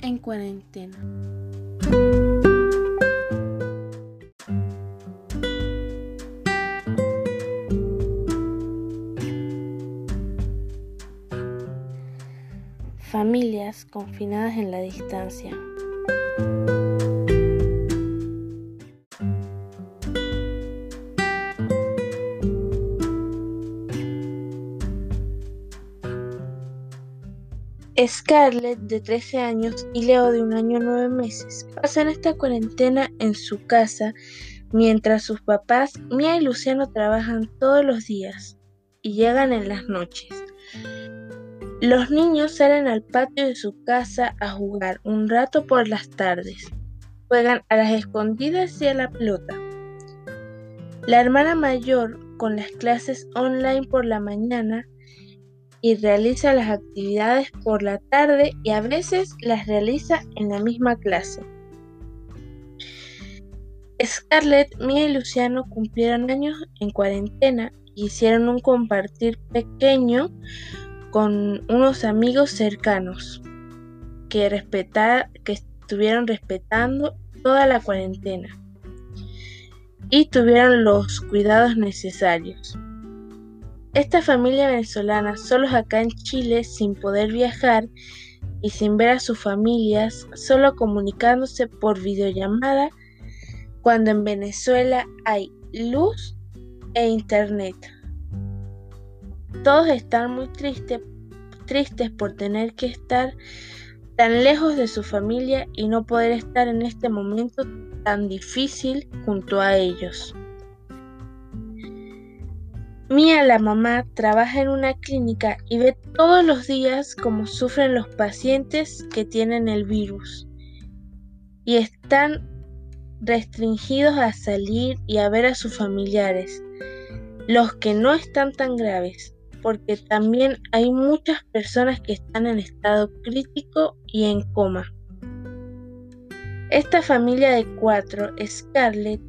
en cuarentena. Familias confinadas en la distancia. Scarlett, de 13 años, y Leo, de un año nueve meses, pasan esta cuarentena en su casa mientras sus papás, Mia y Luciano, trabajan todos los días y llegan en las noches. Los niños salen al patio de su casa a jugar un rato por las tardes. Juegan a las escondidas y a la pelota. La hermana mayor, con las clases online por la mañana, y realiza las actividades por la tarde y a veces las realiza en la misma clase. Scarlett, Mia y Luciano cumplieron años en cuarentena y hicieron un compartir pequeño con unos amigos cercanos que, que estuvieron respetando toda la cuarentena y tuvieron los cuidados necesarios. Esta familia venezolana, solos acá en Chile, sin poder viajar y sin ver a sus familias, solo comunicándose por videollamada, cuando en Venezuela hay luz e internet. Todos están muy tristes, tristes por tener que estar tan lejos de su familia y no poder estar en este momento tan difícil junto a ellos. Mía, la mamá, trabaja en una clínica y ve todos los días cómo sufren los pacientes que tienen el virus y están restringidos a salir y a ver a sus familiares, los que no están tan graves, porque también hay muchas personas que están en estado crítico y en coma. Esta familia de cuatro, Scarlett,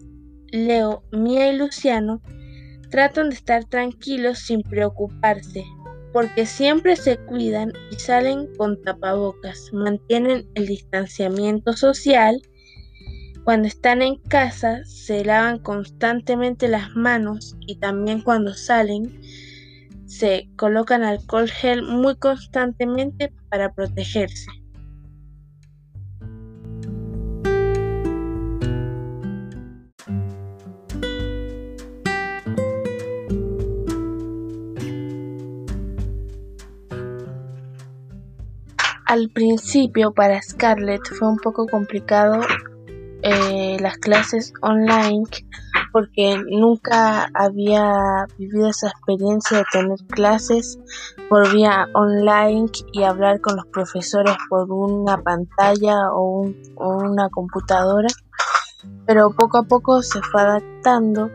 Leo, Mía y Luciano, Tratan de estar tranquilos sin preocuparse, porque siempre se cuidan y salen con tapabocas, mantienen el distanciamiento social. Cuando están en casa se lavan constantemente las manos y también cuando salen se colocan alcohol gel muy constantemente para protegerse. Al principio para Scarlett fue un poco complicado eh, las clases online porque nunca había vivido esa experiencia de tener clases por vía online y hablar con los profesores por una pantalla o, o una computadora. Pero poco a poco se fue adaptando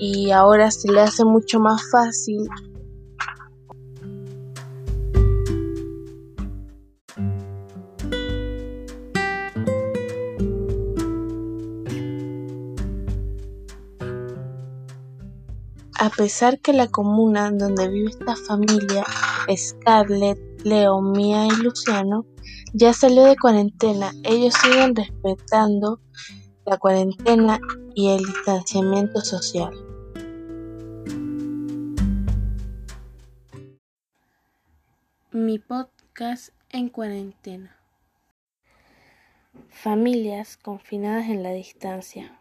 y ahora se le hace mucho más fácil A pesar que la comuna donde vive esta familia, Scarlett, Leo, Mia y Luciano, ya salió de cuarentena, ellos siguen respetando la cuarentena y el distanciamiento social. Mi podcast en cuarentena. Familias confinadas en la distancia.